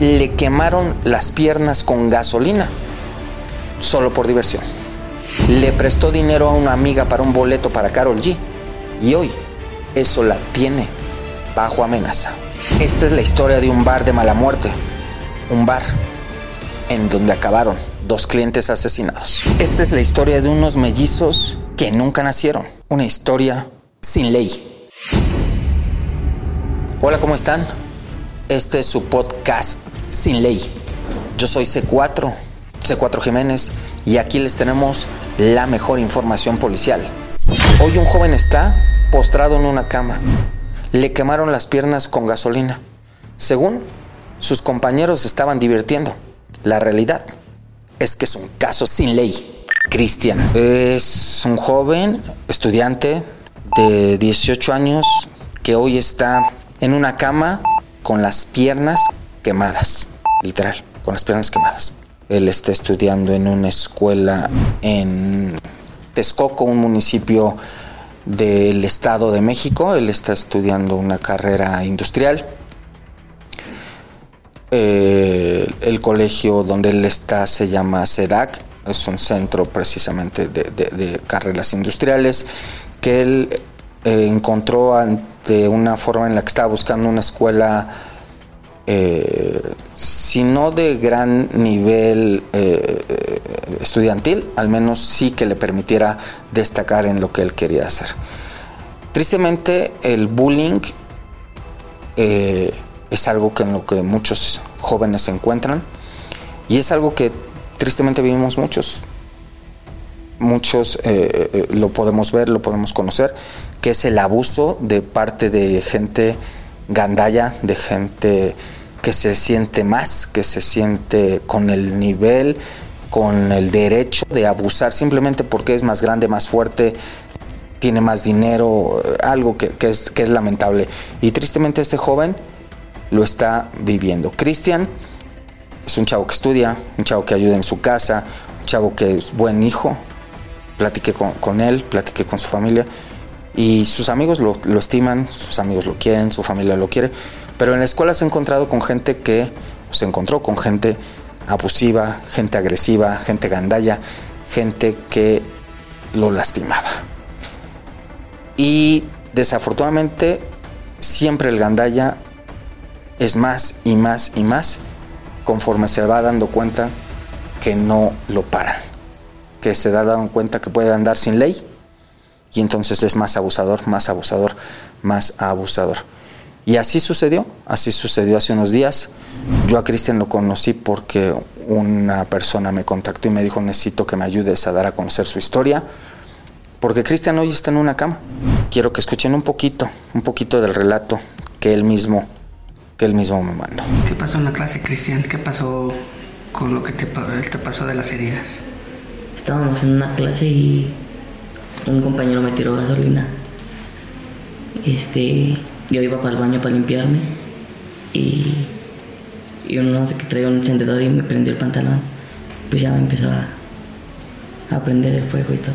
le quemaron las piernas con gasolina, solo por diversión. Le prestó dinero a una amiga para un boleto para Carol G. Y hoy eso la tiene bajo amenaza. Esta es la historia de un bar de mala muerte. Un bar en donde acabaron dos clientes asesinados. Esta es la historia de unos mellizos que nunca nacieron. Una historia sin ley. Hola, ¿cómo están? Este es su podcast Sin Ley. Yo soy C4, C4 Jiménez, y aquí les tenemos la mejor información policial. Hoy un joven está postrado en una cama. Le quemaron las piernas con gasolina. Según sus compañeros estaban divirtiendo. La realidad es que es un caso sin ley. Cristian es un joven estudiante de 18 años que hoy está en una cama con las piernas quemadas, literal, con las piernas quemadas. Él está estudiando en una escuela en Texcoco, un municipio del Estado de México. Él está estudiando una carrera industrial eh, el colegio donde él está se llama SEDAC, es un centro precisamente de, carreras industriales que él eh, encontró ante una forma en la que estaba buscando una escuela, eh, si no de gran nivel estudiantil, al menos sí que le permitiera destacar en lo que él quería hacer. Tristemente, el bullying es algo que en lo que muchos jóvenes se encuentran y es algo que tristemente vivimos muchos. Muchos eh, eh, eh, lo podemos ver, lo podemos conocer, que es el abuso de parte de gente gandaya, de gente que se siente más, que se siente con el nivel, con el derecho de abusar simplemente porque es más grande, más fuerte, tiene más dinero, algo que, es, que es lamentable. Y tristemente este joven lo está viviendo. Cristian es un chavo que estudia, un chavo que ayuda en su casa, un chavo que es buen hijo. Platiqué con, él, platiqué con su familia y sus amigos lo, estiman, sus amigos lo quieren, su familia lo quiere. Pero en la escuela se ha encontrado con gente que se encontró con gente abusiva, gente agresiva, gente gandalla, gente que lo lastimaba. Y desafortunadamente siempre el gandalla es más y más y más conforme se va dando cuenta que no lo paran, que se da dando cuenta que puede andar sin ley y entonces es más abusador, más abusador, más abusador. Y así sucedió, así sucedió hace unos días. Yo a Cristian lo conocí porque una persona me contactó y me dijo necesito que me ayudes a dar a conocer su historia, porque Cristian hoy está en una cama. Quiero que escuchen un poquito, un poquito del relato que él mismo que él mismo me mandó. ¿Qué pasó en la clase, Cristian? ¿Qué pasó con lo que te, te pasó de las heridas? Estábamos en una clase y un compañero me tiró gasolina. Este, yo iba para el baño para limpiarme y, y uno que traía un encendedor y me prendió el pantalón. Pues ya me empezó a, a prender el fuego y todo.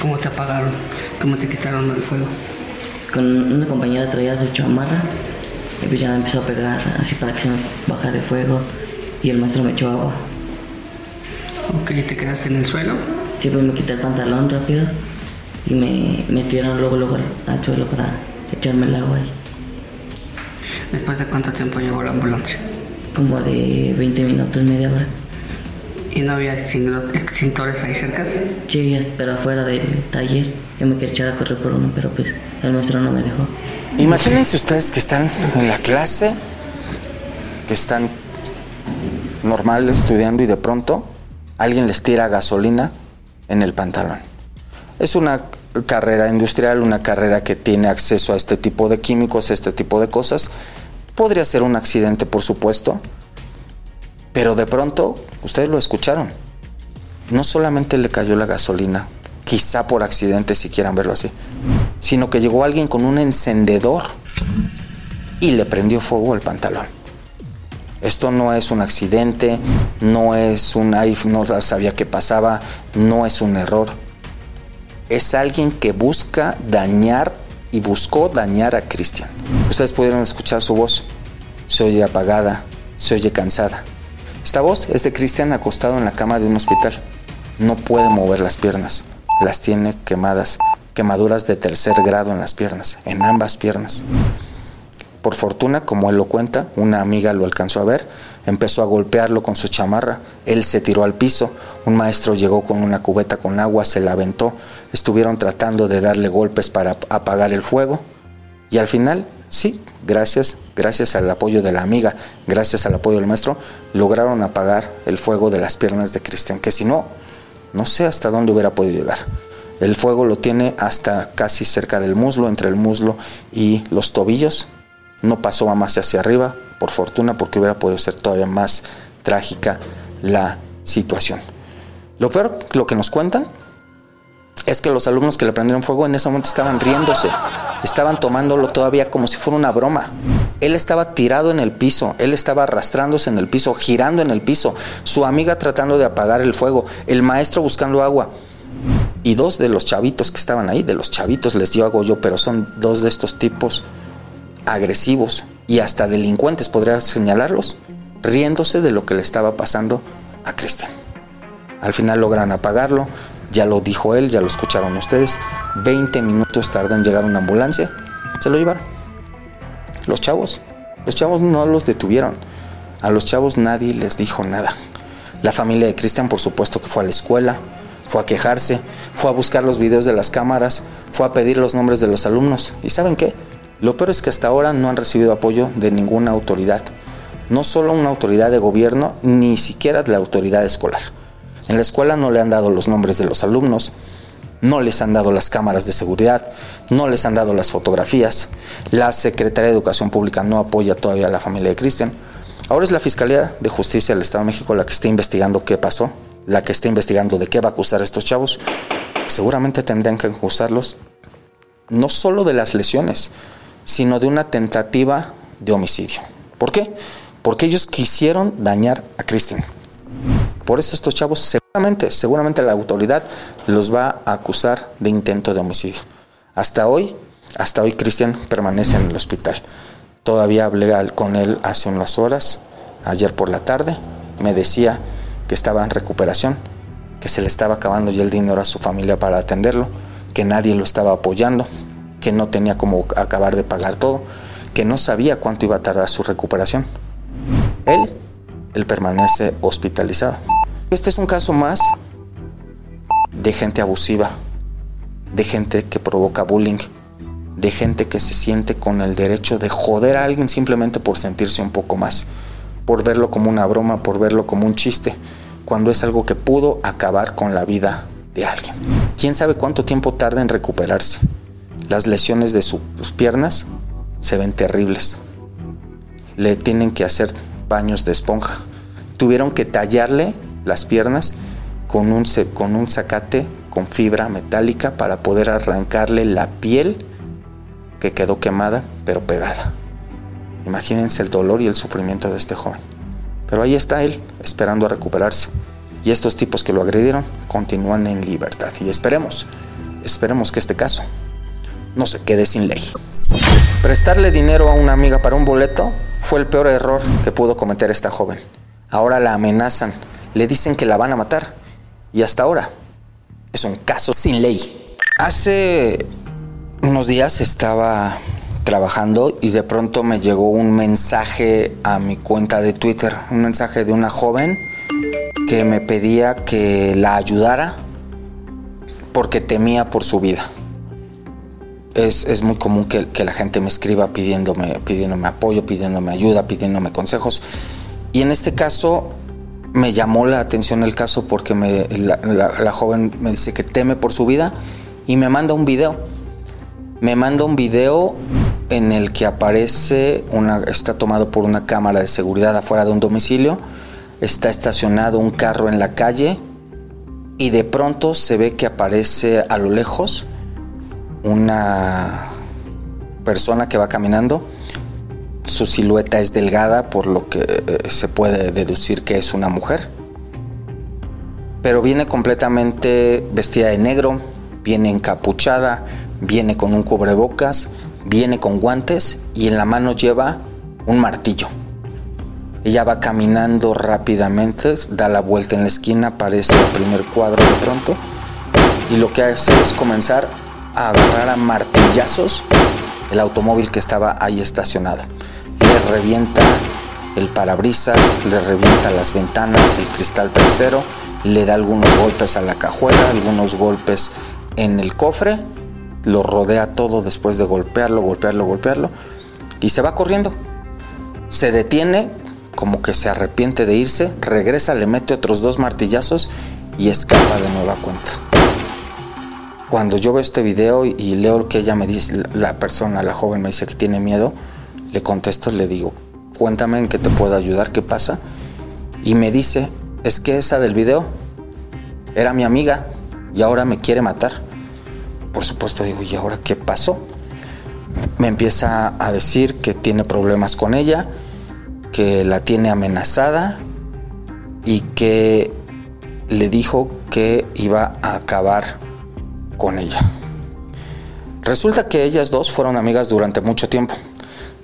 ¿Cómo te apagaron? ¿Cómo te quitaron el fuego? con una compañera traía su chamarra y pues ya empezó a pegar así para que se me bajara el fuego y el maestro me echó agua. Ok, ¿te quedaste en el suelo? Sí, pues me quité el pantalón rápido y me metieron luego, luego al suelo para echarme el agua ahí. ¿Después de cuánto tiempo llegó la ambulancia? Como de 20 minutos, media hora. ¿Y no había extintores ahí cerca? Sí, pero afuera del taller. Yo me quería echar a correr por uno, pero pues el maestro no me dejó. Imagínense ustedes que están en la clase, que están normal estudiando y de pronto alguien les tira gasolina en el pantalón. Es una carrera industrial, una carrera que tiene acceso a este tipo de químicos, a este tipo de cosas. Podría ser un accidente, por supuesto, pero de pronto, ustedes lo escucharon, no solamente le cayó la gasolina, quizá por accidente si quieran verlo así, sino que llegó alguien con un encendedor y le prendió fuego al pantalón. Esto no es un accidente, no es un no sabía qué pasaba, no es un error. Es alguien que busca dañar y buscó dañar a Cristian. Ustedes pudieron escuchar su voz. se oye apagada, se oye cansada. Esta voz es de Cristian acostado en la cama de un hospital. No puede mover las piernas, las tiene quemadas, quemaduras de tercer grado en las piernas, en ambas piernas. Por fortuna, como él lo cuenta, una amiga lo alcanzó a ver, empezó a golpearlo con su chamarra, él se tiró al piso, un maestro llegó con una cubeta con agua, se la aventó, estuvieron tratando de darle golpes para apagar el fuego y al final, sí, gracias, gracias al apoyo de la amiga, gracias al apoyo del maestro, lograron apagar el fuego de las piernas de Cristian, que si no, no sé hasta dónde hubiera podido llegar. El fuego lo tiene hasta casi cerca del muslo, entre el muslo y los tobillos, no pasó a más hacia arriba, por fortuna, porque hubiera podido ser todavía más trágica la situación. Lo peor, lo que nos cuentan, es que los alumnos que le prendieron fuego en ese momento estaban riéndose, estaban tomándolo todavía como si fuera una broma. Él estaba tirado en el piso, él estaba arrastrándose en el piso, girando en el piso, su amiga tratando de apagar el fuego, el maestro buscando agua. Y dos de los chavitos que estaban ahí, de los chavitos les dio algo yo, pero son dos de estos tipos agresivos y hasta delincuentes, podría señalarlos, riéndose de lo que le estaba pasando a Cristian. Al final logran apagarlo, ya lo dijo él, ya lo escucharon ustedes, 20 minutos tardó en llegar una ambulancia, se lo llevaron. Los chavos, los chavos no los detuvieron, a los chavos nadie les dijo nada. La familia de Cristian por supuesto que fue a la escuela, fue a quejarse, fue a buscar los videos de las cámaras, fue a pedir los nombres de los alumnos. ¿Y saben qué? Lo peor es que hasta ahora no han recibido apoyo de ninguna autoridad, no solo una autoridad de gobierno, ni siquiera de la autoridad escolar. En la escuela no le han dado los nombres de los alumnos, no les han dado las cámaras de seguridad, no les han dado las fotografías. La Secretaría de Educación Pública no apoya todavía a la familia de Cristian. Ahora es la Fiscalía de Justicia del Estado de México la que está investigando qué pasó, la que está investigando de qué va a acusar a estos chavos. Seguramente tendrían que acusarlos no solo de las lesiones, sino de una tentativa de homicidio. ¿Por qué? Porque ellos quisieron dañar a Cristian. Por eso estos chavos seguramente, seguramente la autoridad los va a acusar de intento de homicidio. Hasta hoy, hasta hoy Cristian permanece en el hospital. Todavía hablé con él hace unas horas, ayer por la tarde, me decía que estaba en recuperación, que se le estaba acabando ya el dinero a su familia para atenderlo, que nadie lo estaba apoyando, que no tenía como acabar de pagar todo, que no sabía cuánto iba a tardar su recuperación. Él, él permanece hospitalizado. Este es un caso más de gente abusiva, de gente que provoca bullying, de gente que se siente con el derecho de joder a alguien simplemente por sentirse un poco más, por verlo como una broma, por verlo como un chiste, cuando es algo que pudo acabar con la vida de alguien. ¿Quién sabe cuánto tiempo tarda en recuperarse? Las lesiones de sus piernas se ven terribles. Le tienen que hacer baños de esponja. Tuvieron que tallarle las piernas con un, con un zacate con fibra metálica para poder arrancarle la piel que quedó quemada pero pegada. Imagínense el dolor y el sufrimiento de este joven. Pero ahí está él, esperando a recuperarse. Y estos tipos que lo agredieron continúan en libertad. Y esperemos, esperemos que este caso no se quede sin ley. Prestarle dinero a una amiga para un boleto fue el peor error que pudo cometer esta joven. Ahora la amenazan, le dicen que la van a matar. Y hasta ahora es un caso sin ley. Hace unos días estaba trabajando y de pronto me llegó un mensaje a mi cuenta de Twitter, un mensaje de una joven que me pedía que la ayudara porque temía por su vida es, muy común que, la gente me escriba pidiéndome, pidiéndome apoyo, pidiéndome ayuda, pidiéndome consejos. Y en este caso me llamó la atención el caso porque me, la, joven me dice que teme por su vida y me manda un video. Me manda un video en el que aparece una, está tomado por una cámara de seguridad afuera de un domicilio, está estacionado un carro en la calle y de pronto se ve que aparece a lo lejos una persona que va caminando. Su silueta es delgada, por lo que eh, se puede deducir que es una mujer. Pero viene completamente vestida de negro, viene encapuchada, viene con un cubrebocas, viene con guantes y en la mano lleva un martillo. Ella va caminando rápidamente, da la vuelta en la esquina, aparece el primer cuadro de pronto y lo que hace es comenzar a agarrar a martillazos el automóvil que estaba ahí estacionado. Le revienta el parabrisas, le revienta las ventanas, el cristal trasero, le da algunos golpes a la cajuela, algunos golpes en el cofre, lo rodea todo después de golpearlo, golpearlo, golpearlo y se va corriendo. Se detiene, como que se arrepiente de irse, regresa, le mete otros dos martillazos y escapa de nueva cuenta. Cuando yo veo este video y leo lo que ella me dice, la persona, la joven me dice que tiene miedo, le contesto, le digo, cuéntame en qué te puedo ayudar, qué pasa. Y me dice, es que esa del video era mi amiga y ahora me quiere matar. Por supuesto digo, ¿y ahora qué pasó? Me empieza a decir que tiene problemas con ella, que la tiene amenazada y que le dijo que iba a acabar con ella. Resulta que ellas dos fueron amigas durante mucho tiempo.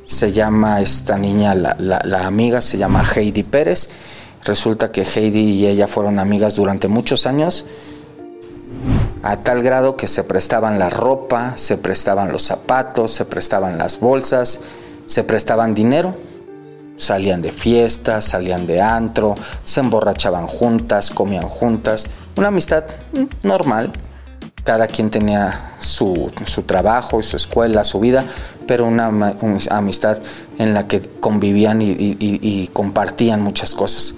Se llama esta niña, la, la, amiga se llama Heidi Pérez. Resulta que Heidi y ella fueron amigas durante muchos años, a tal grado que se prestaban la ropa, se prestaban los zapatos, se prestaban las bolsas, se prestaban dinero. Salían de fiestas, salían de antro, se emborrachaban juntas, comían juntas. Una amistad normal, cada quien tenía su, trabajo, su escuela, su vida, pero una, amistad en la que convivían y, compartían muchas cosas.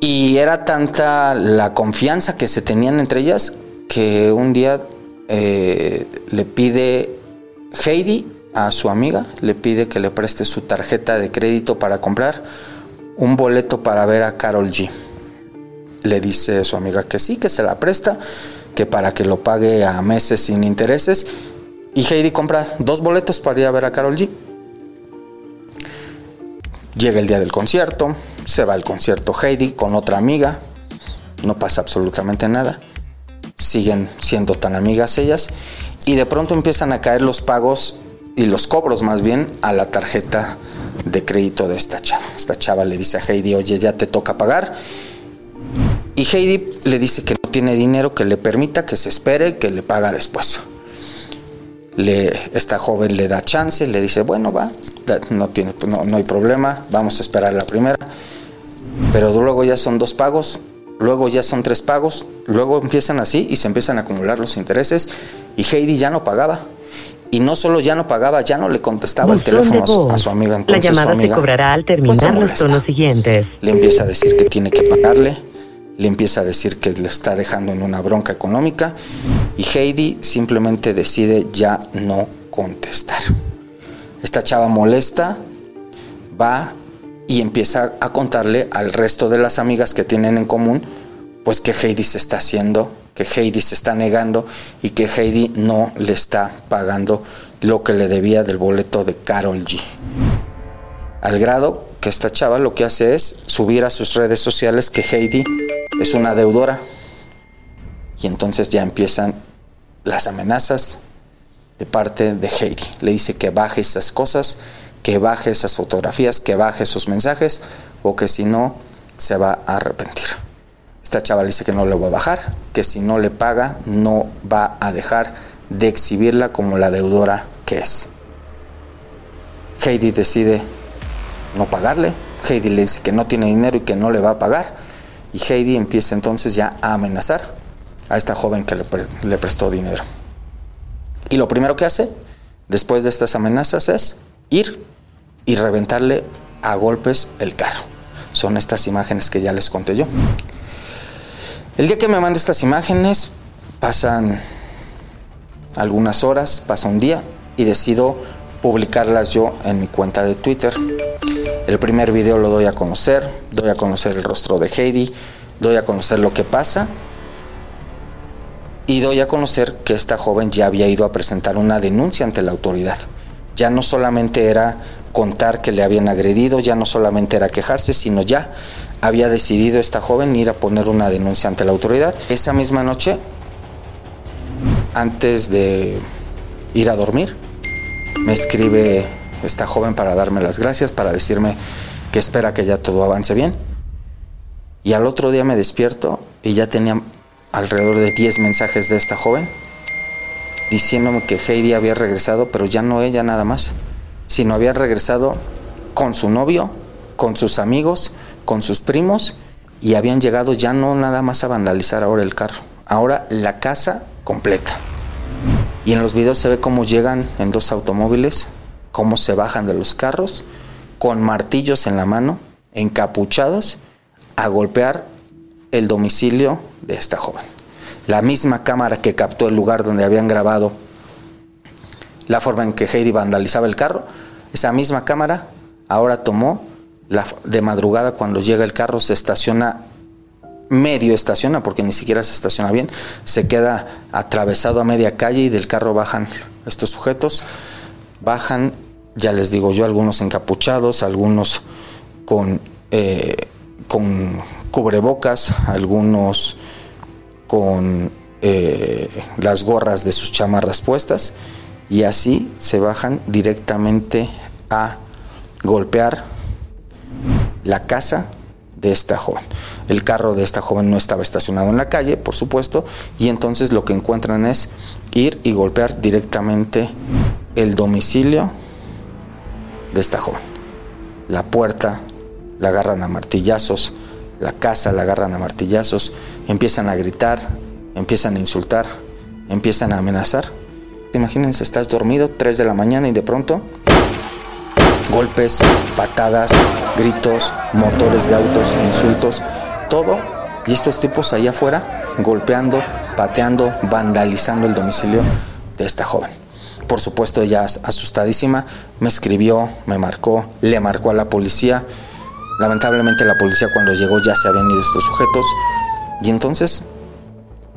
Y era tanta la confianza que se tenían entre ellas que un día eh, le pide Heidi a su amiga, le pide que le preste su tarjeta de crédito para comprar un boleto para ver a Carol G. Le dice a su amiga que sí, que se la presta que para que lo pague a meses sin intereses. Y Heidi compra dos boletos para ir a ver a Carol G. Llega el día del concierto, se va al concierto Heidi con otra amiga, no pasa absolutamente nada, siguen siendo tan amigas ellas y de pronto empiezan a caer los pagos y los cobros más bien a la tarjeta de crédito de esta chava. Esta chava le dice a Heidi, oye, ya te toca pagar. Y Heidi le dice que tiene dinero que le permita que se espere, que le paga después. Le, esta joven le da chance, le dice, bueno, va, no, tiene, no, no hay problema, vamos a esperar la primera. Pero luego ya son dos pagos, luego ya son tres pagos, luego empiezan así y se empiezan a acumular los intereses y Heidi ya no pagaba. Y no solo ya no pagaba, ya no le contestaba el teléfono a su, amiga. Entonces, la llamada su amiga, se cobrará al pues, terminar los tonos siguientes. Le empieza a decir que tiene que pagarle le empieza a decir que le está dejando en una bronca económica y Heidi simplemente decide ya no contestar. Esta chava molesta, va y empieza a contarle al resto de las amigas que tienen en común, pues que Heidi se está haciendo, que Heidi se está negando y que Heidi no le está pagando lo que le debía del boleto de Carol G. Al grado que esta chava lo que hace es subir a sus redes sociales que Heidi es una deudora. Y entonces ya empiezan las amenazas de parte de Heidi. Le dice que baje esas cosas, que baje esas fotografías, que baje esos mensajes, o que si no, se va a arrepentir. Esta chava le dice que no le va a bajar, que si no le paga, no va a dejar de exhibirla como la deudora que es. Heidi decide no pagarle. Heidi le dice que no tiene dinero y que no le va a pagar. Y Heidi empieza entonces ya a amenazar a esta joven que le, prestó dinero. Y lo primero que hace después de estas amenazas es ir y reventarle a golpes el carro. Son estas imágenes que ya les conté yo. El día que me manda estas imágenes pasan algunas horas, pasa un día y decido publicarlas yo en mi cuenta de Twitter. El primer video lo doy a conocer, doy a conocer el rostro de Heidi, doy a conocer lo que pasa y doy a conocer que esta joven ya había ido a presentar una denuncia ante la autoridad. Ya no solamente era contar que le habían agredido, ya no solamente era quejarse, sino ya había decidido esta joven ir a poner una denuncia ante la autoridad. Esa misma noche, antes de ir a dormir, me escribe esta joven para darme las gracias, para decirme que espera que ya todo avance bien. Y al otro día me despierto y ya tenía alrededor de 10 mensajes de esta joven diciéndome que Heidi había regresado, pero ya no ella nada más, sino había regresado con su novio, con sus amigos, con sus primos y habían llegado ya no nada más a vandalizar ahora el carro, ahora la casa completa. Y en los videos se ve cómo llegan en dos automóviles, cómo se bajan de los carros, con martillos en la mano, encapuchados, a golpear el domicilio de esta joven. La misma cámara que captó el lugar donde habían grabado la forma en que Heidi vandalizaba el carro, esa misma cámara ahora tomó la, de madrugada cuando llega el carro, se estaciona medio estaciona, porque ni siquiera se estaciona bien, se queda atravesado a media calle y del carro bajan estos sujetos, bajan, ya les digo yo, algunos encapuchados, algunos con, eh, con cubrebocas, algunos con eh, las gorras de sus chamarras puestas y así se bajan directamente a golpear la casa de esta joven. El carro de esta joven no estaba estacionado en la calle, por supuesto, y entonces lo que encuentran es ir y golpear directamente el domicilio de esta joven. La puerta la agarran a martillazos, la casa la agarran a martillazos, empiezan a gritar, empiezan a insultar, empiezan a amenazar. Imagínense, estás dormido, 3 de la mañana y de pronto golpes, patadas, gritos, motores de autos, insultos, todo. Y estos tipos allá afuera golpeando, pateando, vandalizando el domicilio de esta joven. Por supuesto, ella asustadísima me escribió, me marcó, le marcó a la policía. Lamentablemente la policía cuando llegó ya se habían ido estos sujetos. Y entonces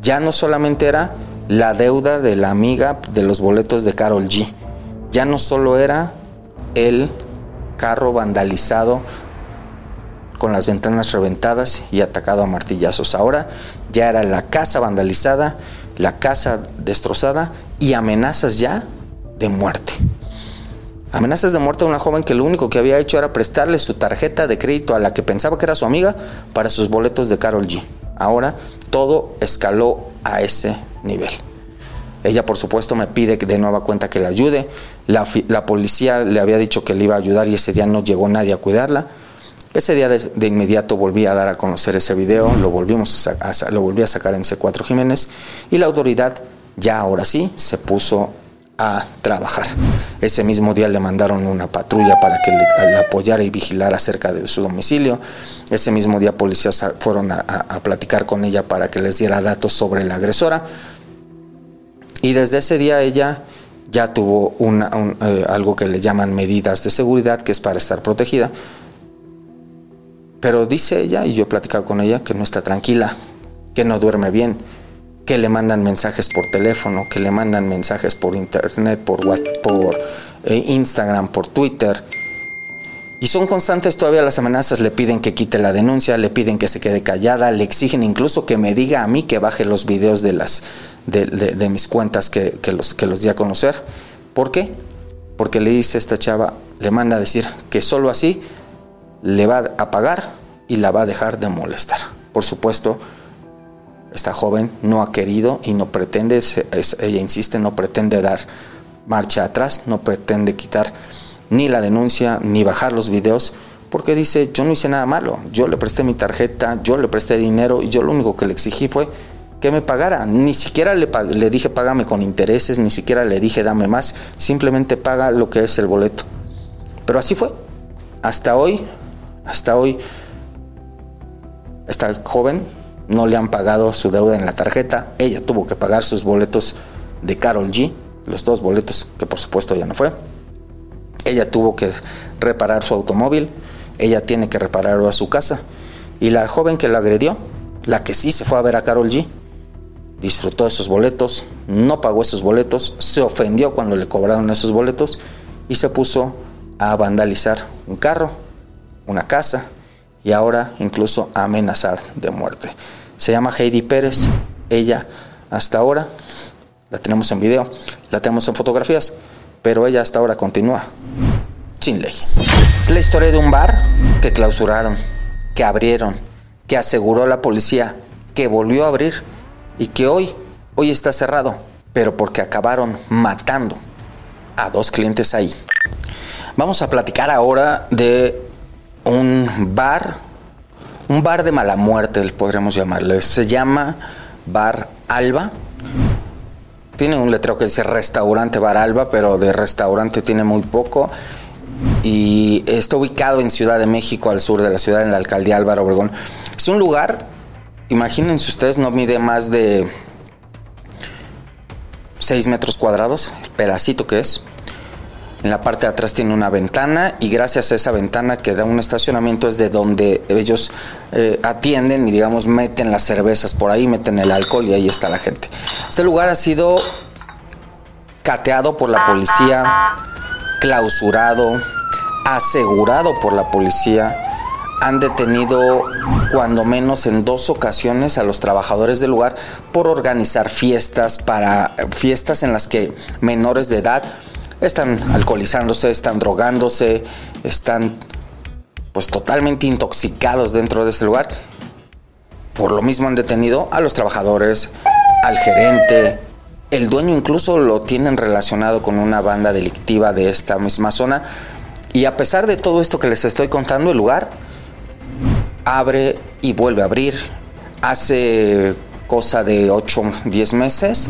ya no solamente era la deuda de la amiga de los boletos de Carol G. Ya no solo era el carro vandalizado con las ventanas reventadas y atacado a martillazos. Ahora ya era la casa vandalizada, la casa destrozada y amenazas ya de muerte. Amenazas de muerte a una joven que lo único que había hecho era prestarle su tarjeta de crédito a la que pensaba que era su amiga para sus boletos de Carol G. Ahora todo escaló a ese nivel. Ella, por supuesto, me pide de nueva cuenta que la ayude. La, policía le había dicho que le iba a ayudar y ese día no llegó nadie a cuidarla. Ese día de, inmediato volví a dar a conocer ese video, lo, volvimos lo volví a sacar en C4 Jiménez y la autoridad ya ahora sí se puso a trabajar. Ese mismo día le mandaron una patrulla para que le, apoyara y vigilara cerca de su domicilio. Ese mismo día policías fueron a, platicar con ella para que les diera datos sobre la agresora. Y desde ese día ella ya tuvo una, eh, algo que le llaman medidas de seguridad, que es para estar protegida. Pero dice ella, y yo he platicado con ella, que no está tranquila, que no duerme bien, que le mandan mensajes por teléfono, que le mandan mensajes por internet, por, por eh, Instagram, por Twitter y son constantes todavía las amenazas, le piden que quite la denuncia, le piden que se quede callada, le exigen incluso que me diga a mí que baje los videos de, las, de, mis cuentas que, los, que los di a conocer. ¿Por qué? Porque le dice esta chava, le manda a decir que solo así le va a pagar y la va a dejar de molestar. Por supuesto, esta joven no ha querido y no pretende, ella insiste, no pretende dar marcha atrás, no pretende quitar ni la denuncia, ni bajar los videos, porque dice, yo no hice nada malo, yo le presté mi tarjeta, yo le presté dinero y yo lo único que le exigí fue que me pagara. Ni siquiera le, dije págame con intereses, ni siquiera le dije dame más, simplemente paga lo que es el boleto. Pero así fue. Hasta hoy, hasta hoy, esta joven no le han pagado su deuda en la tarjeta. Ella tuvo que pagar sus boletos de Carol G, los dos boletos que por supuesto ya no fue. Ella tuvo que reparar su automóvil, ella tiene que reparar a su casa. Y la joven que la agredió, la que sí se fue a ver a Carol G, disfrutó esos boletos, no pagó esos boletos, se ofendió cuando le cobraron esos boletos y se puso a vandalizar un carro, una casa y ahora incluso amenazar de muerte. Se llama Heidi Pérez, ella hasta ahora, la tenemos en video, la tenemos en fotografías, pero ella hasta ahora continúa sin ley. Es la historia de un bar que clausuraron, que abrieron, que aseguró la policía, que volvió a abrir y que hoy, hoy está cerrado, pero porque acabaron matando a dos clientes ahí. Vamos a platicar ahora de un bar, un bar de mala muerte, podríamos llamarle. Se llama Bar Alba. Tiene un letrero que dice restaurante Bar Alba, pero de restaurante tiene muy poco y está ubicado en Ciudad de México, al sur de la ciudad, en la alcaldía Álvaro Obregón. Es un lugar, imagínense ustedes, no mide más de 6 metros cuadrados, el pedacito que es. En la parte de atrás tiene una ventana y gracias a esa ventana que da un estacionamiento es de donde ellos eh, atienden y digamos meten las cervezas por ahí, meten el alcohol y ahí está la gente. Este lugar ha sido cateado por la policía, clausurado, asegurado por la policía. Han detenido cuando menos en dos ocasiones a los trabajadores del lugar por organizar fiestas para fiestas en las que menores de edad están alcoholizándose, están drogándose, están pues totalmente intoxicados dentro de este lugar. Por lo mismo han detenido a los trabajadores, al gerente, el dueño incluso lo tienen relacionado con una banda delictiva de esta misma zona. Y a pesar de todo esto que les estoy contando, el lugar abre y vuelve a abrir. Hace cosa de 8, 10 meses,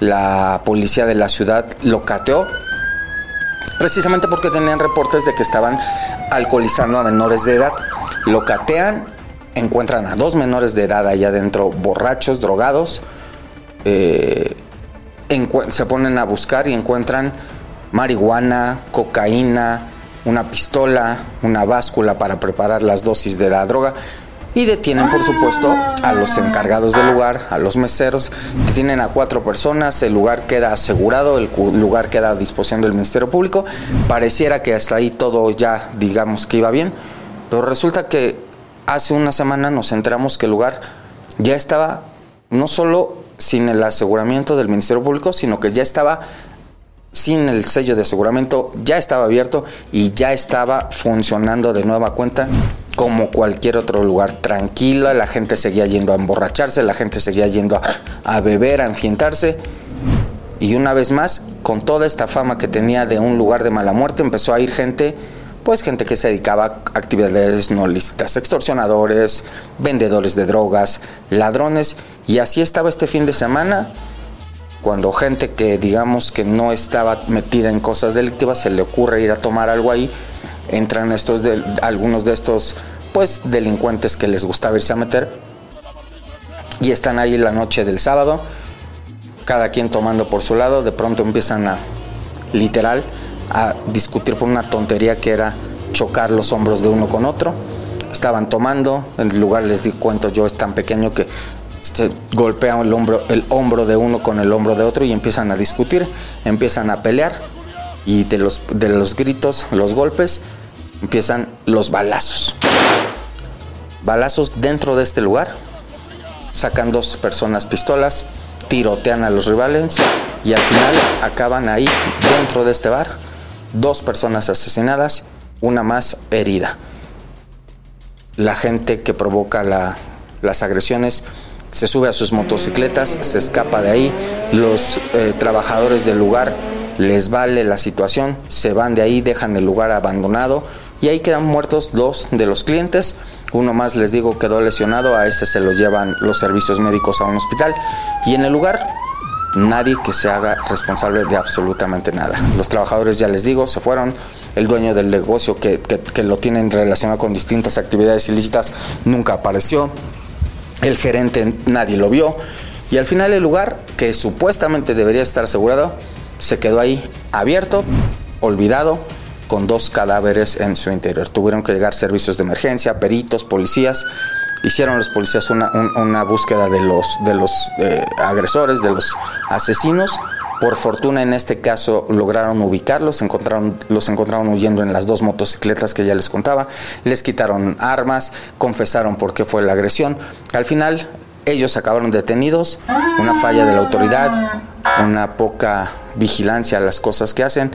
la policía de la ciudad lo cateó precisamente porque tenían reportes de que estaban alcoholizando a menores de edad. Lo catean, encuentran a dos menores de edad allá adentro, borrachos, drogados. Eh, se ponen a buscar y encuentran marihuana, cocaína, una pistola, una báscula para preparar las dosis de la droga y detienen por supuesto a los encargados del lugar, a los meseros, detienen a cuatro personas, el lugar queda asegurado, el lugar queda a disposición del Ministerio Público, pareciera que hasta ahí todo ya digamos que iba bien, pero resulta que hace una semana nos enteramos que el lugar ya estaba no solo sin el aseguramiento del Ministerio Público, sino que ya estaba sin el sello de aseguramiento, ya estaba abierto y ya estaba funcionando de nueva cuenta como cualquier otro lugar. Tranquilo, la gente seguía yendo a emborracharse, la gente seguía yendo a, beber, a enfientarse. Y una vez más, con toda esta fama que tenía de un lugar de mala muerte, empezó a ir gente pues gente que se dedicaba a actividades no lícitas, extorsionadores, vendedores de drogas, ladrones, y así estaba este fin de semana, cuando gente que digamos que no estaba metida en cosas delictivas se le ocurre ir a tomar algo ahí, entran estos de, algunos de estos pues delincuentes que les gusta irse a meter y están ahí la noche del sábado, cada quien tomando por su lado, de pronto empiezan a literal a discutir por una tontería que era chocar los hombros de uno con otro. Estaban tomando, en el lugar les di cuento yo, es tan pequeño que se golpean el hombro, el hombro de uno con el hombro de otro y empiezan a discutir, empiezan a pelear y de los, de los gritos, los golpes, empiezan los balazos. Balazos dentro de este lugar, sacan dos personas pistolas, tirotean a los rivales y al final acaban ahí dentro de este bar dos personas asesinadas, una más herida. La gente que provoca las agresiones se sube a sus motocicletas, se escapa de ahí, los eh, trabajadores del lugar les vale la situación, se van de ahí, dejan el lugar abandonado y ahí quedan muertos dos de los clientes. Uno más, les digo, quedó lesionado, a ese se lo llevan los servicios médicos a un hospital y en el lugar nadie que se haga responsable de absolutamente nada. Los trabajadores, ya les digo, se fueron. El dueño del negocio que, lo tienen relacionado con distintas actividades ilícitas nunca apareció. El gerente nadie lo vio. Y al final el lugar, que supuestamente debería estar asegurado, se quedó ahí abierto, olvidado, con dos cadáveres en su interior. Tuvieron que llegar servicios de emergencia, peritos, policías hicieron los policías una, búsqueda de los, de los eh, agresores, de los asesinos. Por fortuna en este caso lograron ubicarlos, encontraron, los encontraron huyendo en las dos motocicletas que ya les contaba, les quitaron armas, confesaron por qué fue la agresión. Al final ellos acabaron detenidos, una falla de la autoridad, una poca vigilancia a las cosas que hacen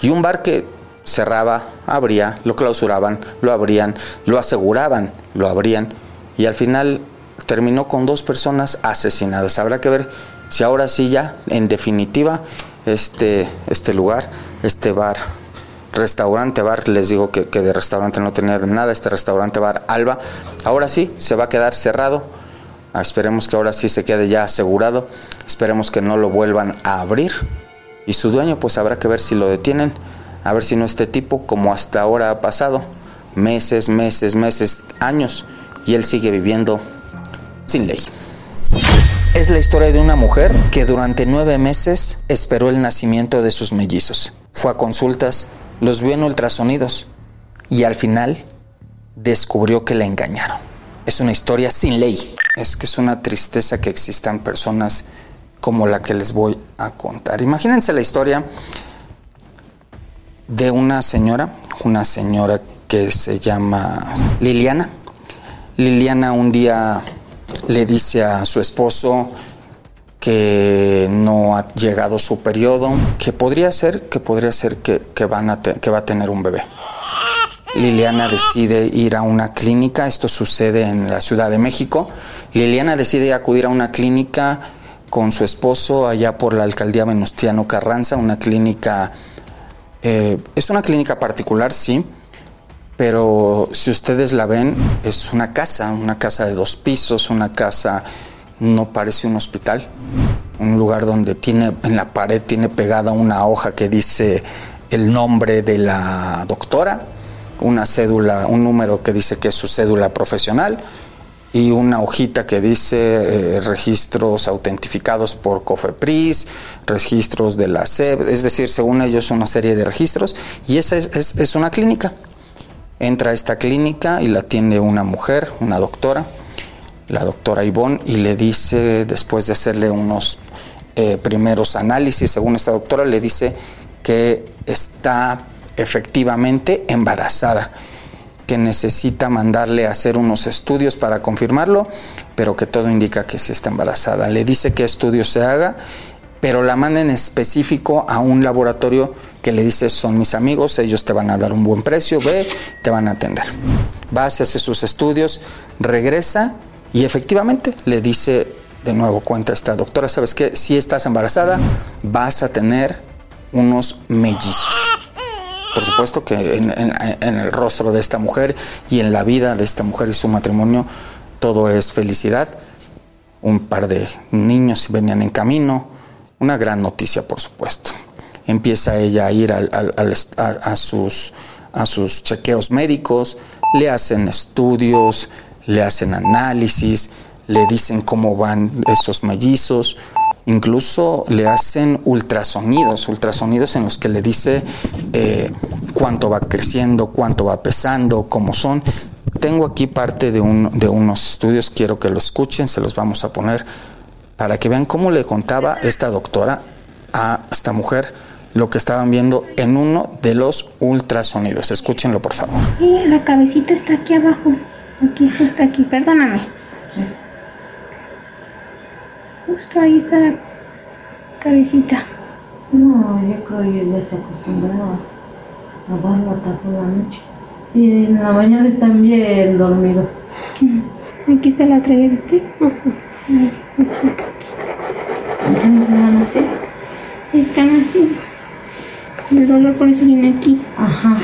y un bar que cerraba, abría, lo clausuraban, lo abrían, lo aseguraban, lo abrían y al final terminó con dos personas asesinadas. Habrá que ver si ahora sí ya, en definitiva, este, este lugar, este bar, restaurante bar, les digo que, que de restaurante no tenía nada, este restaurante bar Alba, ahora sí se va a quedar cerrado. Ah, esperemos que ahora sí se quede ya asegurado, esperemos que no lo vuelvan a abrir y su dueño pues habrá que ver si lo detienen, a ver si no este tipo como hasta ahora ha pasado, meses, meses, meses, años y él sigue viviendo sin ley. Es la historia de una mujer que durante nueve meses esperó el nacimiento de sus mellizos. Fue a consultas, los vio en ultrasonidos y al final descubrió que la engañaron. Es una historia sin ley. Es que es una tristeza que existan personas como la que les voy a contar. Imagínense la historia de una señora, una señora que se llama Liliana. Liliana un día le dice a su esposo que no ha llegado su periodo, que podría ser, que podría ser que, van a que va a tener un bebé. Liliana decide ir a una clínica, esto sucede en la Ciudad de México. Liliana decide acudir a una clínica con su esposo allá por la alcaldía Venustiano Carranza, una clínica, eh, es una clínica particular, sí, pero si ustedes la ven, es una casa, una casa de dos pisos, una casa, no parece un hospital, un lugar donde tiene, en la pared tiene pegada una hoja que dice el nombre de la doctora, una cédula, un número que dice que es su cédula profesional y una hojita que dice eh, registros autentificados por COFEPRIS, registros de la SEB, es decir, según ellos una serie de registros y esa es una clínica entra a esta clínica y la atiende una mujer, una doctora, la doctora Ivonne, y le dice, después de hacerle unos eh, primeros análisis, según esta doctora, le dice que está efectivamente embarazada, que necesita mandarle a hacer unos estudios para confirmarlo, pero que todo indica que sí está embarazada. Le dice qué estudios se haga pero la manda en específico a un laboratorio que le dice son mis amigos, ellos te van a dar un buen precio, ve, te van a atender. Va, a hace sus estudios, regresa y efectivamente le dice de nuevo, cuenta esta doctora, ¿sabes qué? Si estás embarazada, vas a tener unos mellizos. Por supuesto que en, en el rostro de esta mujer y en la vida de esta mujer y su matrimonio, todo es felicidad. Un par de niños venían en camino, una gran noticia, por supuesto. Empieza ella a ir a, sus, a sus chequeos médicos, le hacen estudios, le hacen análisis, le dicen cómo van esos mellizos, incluso le hacen ultrasonidos, ultrasonidos en los que le dice eh, cuánto va creciendo, cuánto va pesando, cómo son. Tengo aquí parte de unos estudios, quiero que lo escuchen, se los vamos a poner para que vean cómo le contaba esta doctora a esta mujer lo que estaban viendo en uno de los ultrasonidos. Escúchenlo, por favor. la cabecita está aquí abajo. Aquí, justo aquí. Perdóname. Justo ahí está la cabecita. No, yo creo que ya se acostumbraba a hasta por la noche. Y en la mañana están bien dormidos. Aquí está la traía de. Entonces van así. Están así. De dolor por eso viene aquí. Ajá.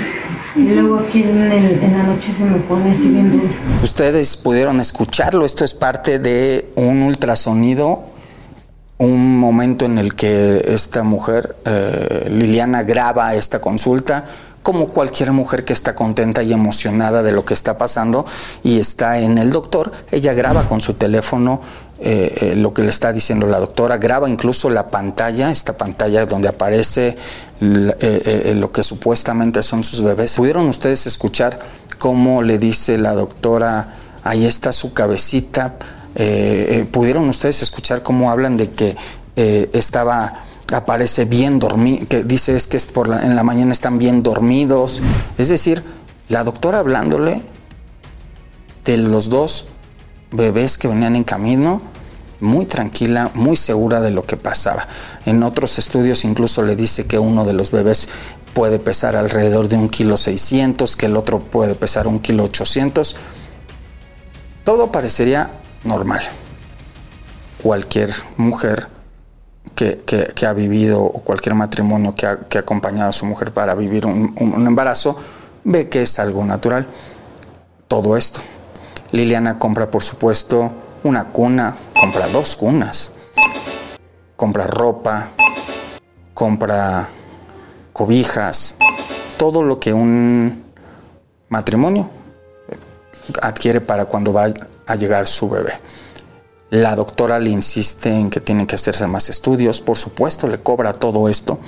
Y luego aquí en, la noche se me pone así bien duro. Ustedes pudieron escucharlo. Esto es parte de un ultrasonido. Un momento en el que esta mujer, eh, Liliana, graba esta consulta como cualquier mujer que está contenta y emocionada de lo que está pasando y está en el doctor, ella graba con su teléfono eh, eh, lo que le está diciendo la doctora, graba incluso la pantalla, esta pantalla donde aparece eh, lo que supuestamente son sus bebés. ¿Pudieron ustedes escuchar cómo le dice la doctora, ahí está su cabecita? ¿Pudieron ustedes escuchar cómo hablan de que estaba aparece bien dormido, que dice es que por en la mañana están bien dormidos. Es decir, la doctora hablándole de los dos bebés que venían en camino, muy tranquila, muy segura de lo que pasaba. En otros estudios incluso le dice que uno de los bebés puede pesar alrededor de un kilo 600, que el otro puede pesar un kilo 800. Todo parecería normal. Cualquier mujer que, ha vivido o cualquier matrimonio que ha, acompañado a su mujer para vivir un, un embarazo ve que es algo natural. Todo esto. Liliana compra, por supuesto, una cuna, compra dos cunas, compra ropa, compra cobijas, todo lo que un matrimonio adquiere para cuando va a llegar su bebé. La doctora le insiste en que tienen que hacerse más estudios, por supuesto le cobra todo esto.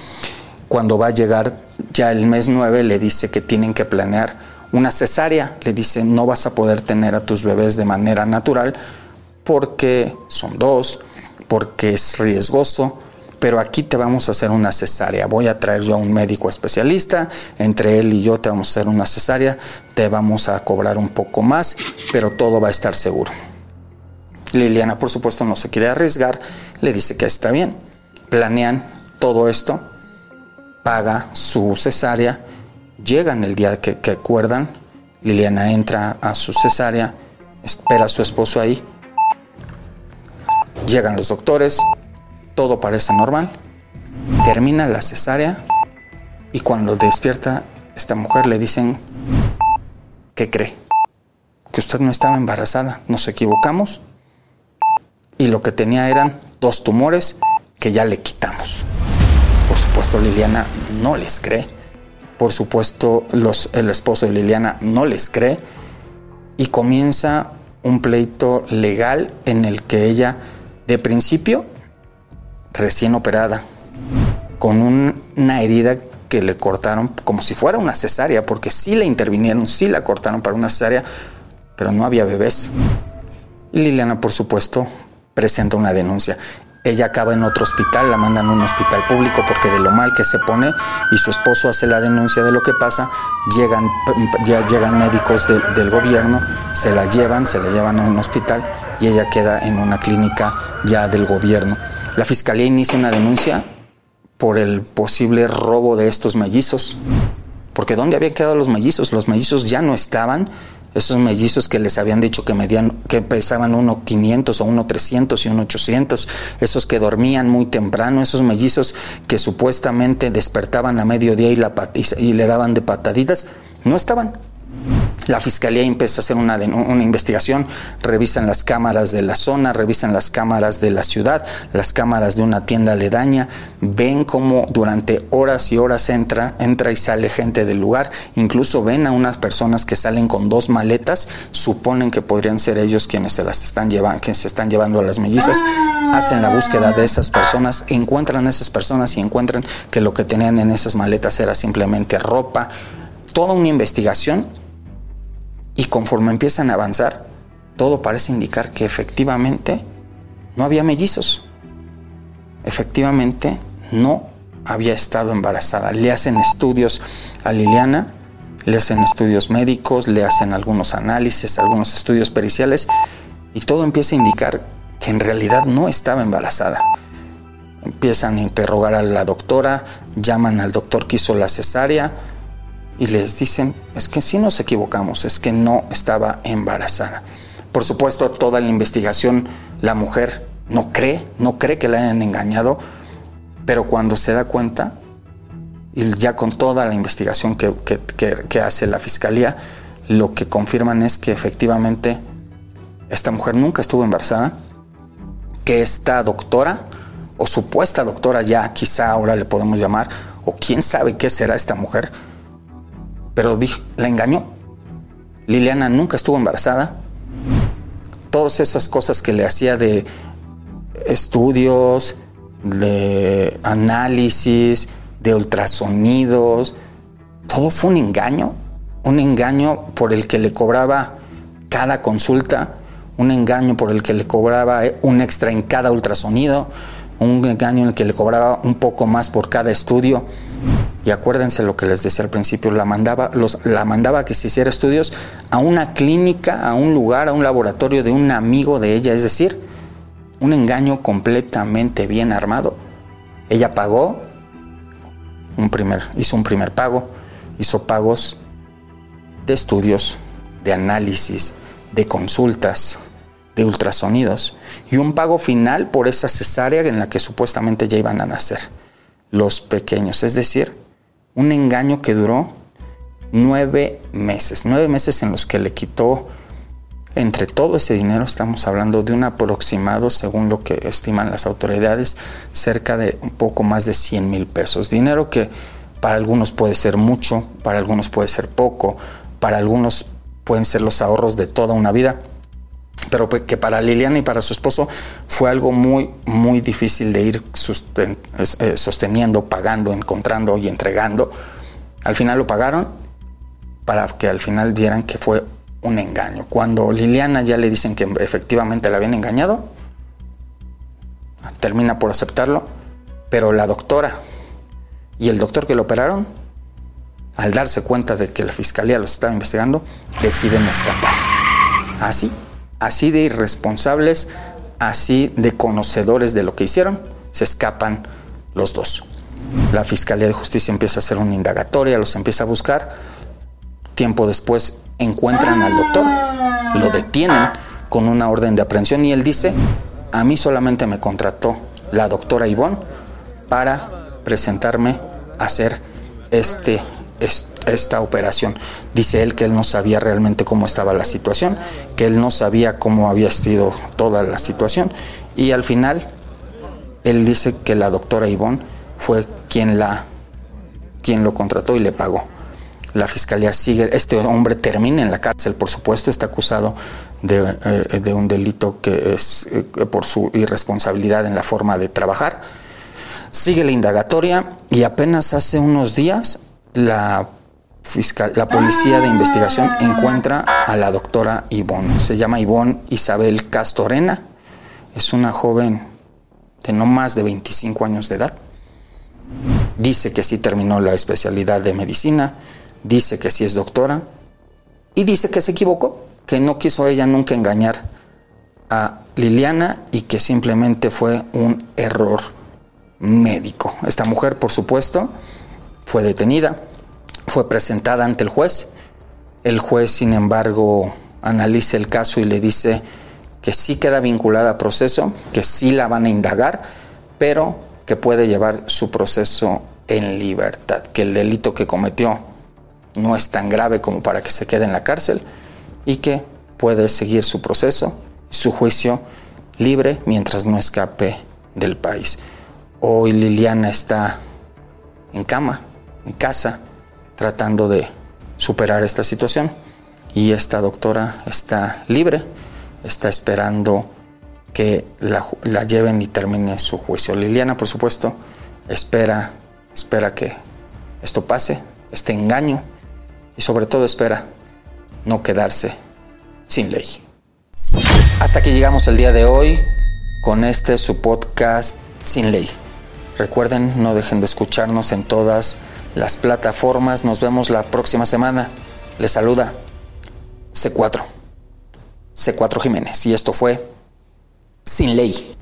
Cuando va a llegar ya el mes 9 le dice que tienen que planear una cesárea, le dice no vas a poder tener a tus bebés de manera natural porque son dos, porque es riesgoso, pero aquí te vamos a hacer una cesárea. Voy a traer yo a un médico especialista, entre él y yo te vamos a hacer una cesárea, te vamos a cobrar un poco más, pero todo va a estar seguro. Liliana, por supuesto, no se quiere arriesgar, le dice que está bien. Planean todo esto, paga su cesárea, llegan el día que, que acuerdan, Liliana entra a su cesárea, espera a su esposo ahí, llegan los doctores, todo parece normal, termina la cesárea y cuando despierta esta mujer le dicen, ¿qué cree? Que usted no estaba embarazada, nos equivocamos y lo que tenía eran dos tumores que ya le quitamos. Por supuesto Liliana no les cree, por supuesto el esposo de Liliana no les cree y comienza un pleito legal en el que ella de principio recién operada, con una herida que le cortaron como si fuera una cesárea, porque sí le intervinieron, sí la cortaron para una cesárea, pero no había bebés. Liliana, por supuesto, presenta una denuncia. Ella acaba en otro hospital, la mandan a un hospital público porque de lo mal que se pone y su esposo hace la denuncia de lo que pasa, llegan, ya llegan médicos del gobierno, se la llevan, se la llevan a un hospital y ella queda en una clínica ya del gobierno. La fiscalía inicia una denuncia por el posible robo de estos mellizos. Porque ¿dónde habían quedado los mellizos? Los mellizos ya no estaban. Esos mellizos que les habían dicho que medían, que pesaban 1.500 o 1.300 y 1.800, esos que dormían muy temprano, esos mellizos que supuestamente despertaban a mediodía y, y le daban de pataditas, no estaban. La fiscalía empieza a hacer una, una, investigación, revisan las cámaras de la zona, revisan las cámaras de la ciudad, las cámaras de una tienda aledaña, ven cómo durante horas y horas entra, entra y sale gente del lugar, incluso ven a unas personas que salen con dos maletas, suponen que podrían ser ellos quienes se las están llevando, quienes se están llevando a las mellizas, hacen la búsqueda de esas personas, encuentran a esas personas y encuentran que lo que tenían en esas maletas era simplemente ropa, toda una investigación y conforme empiezan a avanzar, todo parece indicar que efectivamente no había mellizos. Efectivamente no había estado embarazada. Le hacen estudios a Liliana, le hacen estudios médicos, le hacen algunos análisis, algunos estudios periciales y todo empieza a indicar que en realidad no estaba embarazada. Empiezan a interrogar a la doctora, llaman al doctor que hizo la cesárea, y les dicen, es que si nos equivocamos, es que no estaba embarazada. Por supuesto, toda la investigación, la mujer no cree, no cree que la hayan engañado, pero cuando se da cuenta, y ya con toda la investigación que, que hace la fiscalía, lo que confirman es que efectivamente esta mujer nunca estuvo embarazada, que esta doctora, o supuesta doctora ya quizá ahora le podemos llamar, o quién sabe qué será esta mujer, pero la engañó. Liliana nunca estuvo embarazada. Todas esas cosas que le hacía de estudios, de análisis, de ultrasonidos, todo fue un engaño. Un engaño por el que le cobraba cada consulta, un engaño por el que le cobraba un extra en cada ultrasonido, un engaño en el que le cobraba un poco más por cada estudio. Y acuérdense lo que les decía al principio, la mandaba, los, la mandaba a que se hiciera estudios a una clínica, a un lugar, a un laboratorio de un amigo de ella, es decir, un engaño completamente bien armado. Ella pagó un primer, hizo un primer pago, hizo pagos de estudios, de análisis, de consultas, de ultrasonidos y un pago final por esa cesárea en la que supuestamente ya iban a nacer los pequeños. Es decir, un engaño que duró nueve meses, nueve meses en los que le quitó entre todo ese dinero, estamos hablando de un aproximado, según lo que estiman las autoridades, cerca de un poco más de 100 mil pesos. Dinero que para algunos puede ser mucho, para algunos puede ser poco, para algunos pueden ser los ahorros de toda una vida, pero que para Liliana y para su esposo fue algo muy, muy difícil de ir eh, sosteniendo, pagando, encontrando y entregando. Al final lo pagaron para que al final vieran que fue un engaño. Cuando Liliana ya le dicen que efectivamente la habían engañado, termina por aceptarlo, pero la doctora y el doctor que lo operaron, al darse cuenta de que la fiscalía los estaba investigando, deciden escapar. Así, así de irresponsables, así de conocedores de lo que hicieron, se escapan los dos. La Fiscalía de Justicia empieza a hacer una indagatoria, los empieza a buscar. Tiempo después encuentran al doctor, lo detienen con una orden de aprehensión y él dice, a mí solamente me contrató la doctora Ivonne para presentarme a hacer este, esta operación. Dice él que él no sabía realmente cómo estaba la situación, que él no sabía cómo había sido toda la situación y al final él dice que la doctora Ivonne fue quien la quien lo contrató y le pagó. La fiscalía sigue, este hombre termina en la cárcel, por supuesto, está acusado de, eh, un delito que es eh, por su irresponsabilidad en la forma de trabajar. Sigue la indagatoria y apenas hace unos días la fiscal, la policía de investigación encuentra a la doctora Ivonne. Se llama Ivonne Isabel Castorena. Es una joven de no más de 25 años de edad. Dice que sí terminó la especialidad de medicina, dice que sí es doctora y dice que se equivocó, que no quiso ella nunca engañar a Liliana y que simplemente fue un error médico. Esta mujer, por supuesto, fue detenida, fue presentada ante el juez. El juez, sin embargo, analiza el caso y le dice que sí queda vinculada a proceso, que sí la van a indagar, pero que puede llevar su proceso en libertad, que el delito que cometió no es tan grave como para que se quede en la cárcel y que puede seguir su proceso, su juicio libre mientras no escape del país. Hoy Liliana está en cama, en casa, tratando de superar esta situación y esta doctora está libre, está esperando que la, la, lleven y termine su juicio. Liliana, por supuesto, espera, espera que esto pase, este engaño, y sobre todo espera no quedarse sin ley. Hasta que llegamos el día de hoy con este su podcast Sin Ley. Recuerden, no dejen de escucharnos en todas las plataformas. Nos vemos la próxima semana. Les saluda C4. C4 Jiménez. Y esto fue Sin Ley.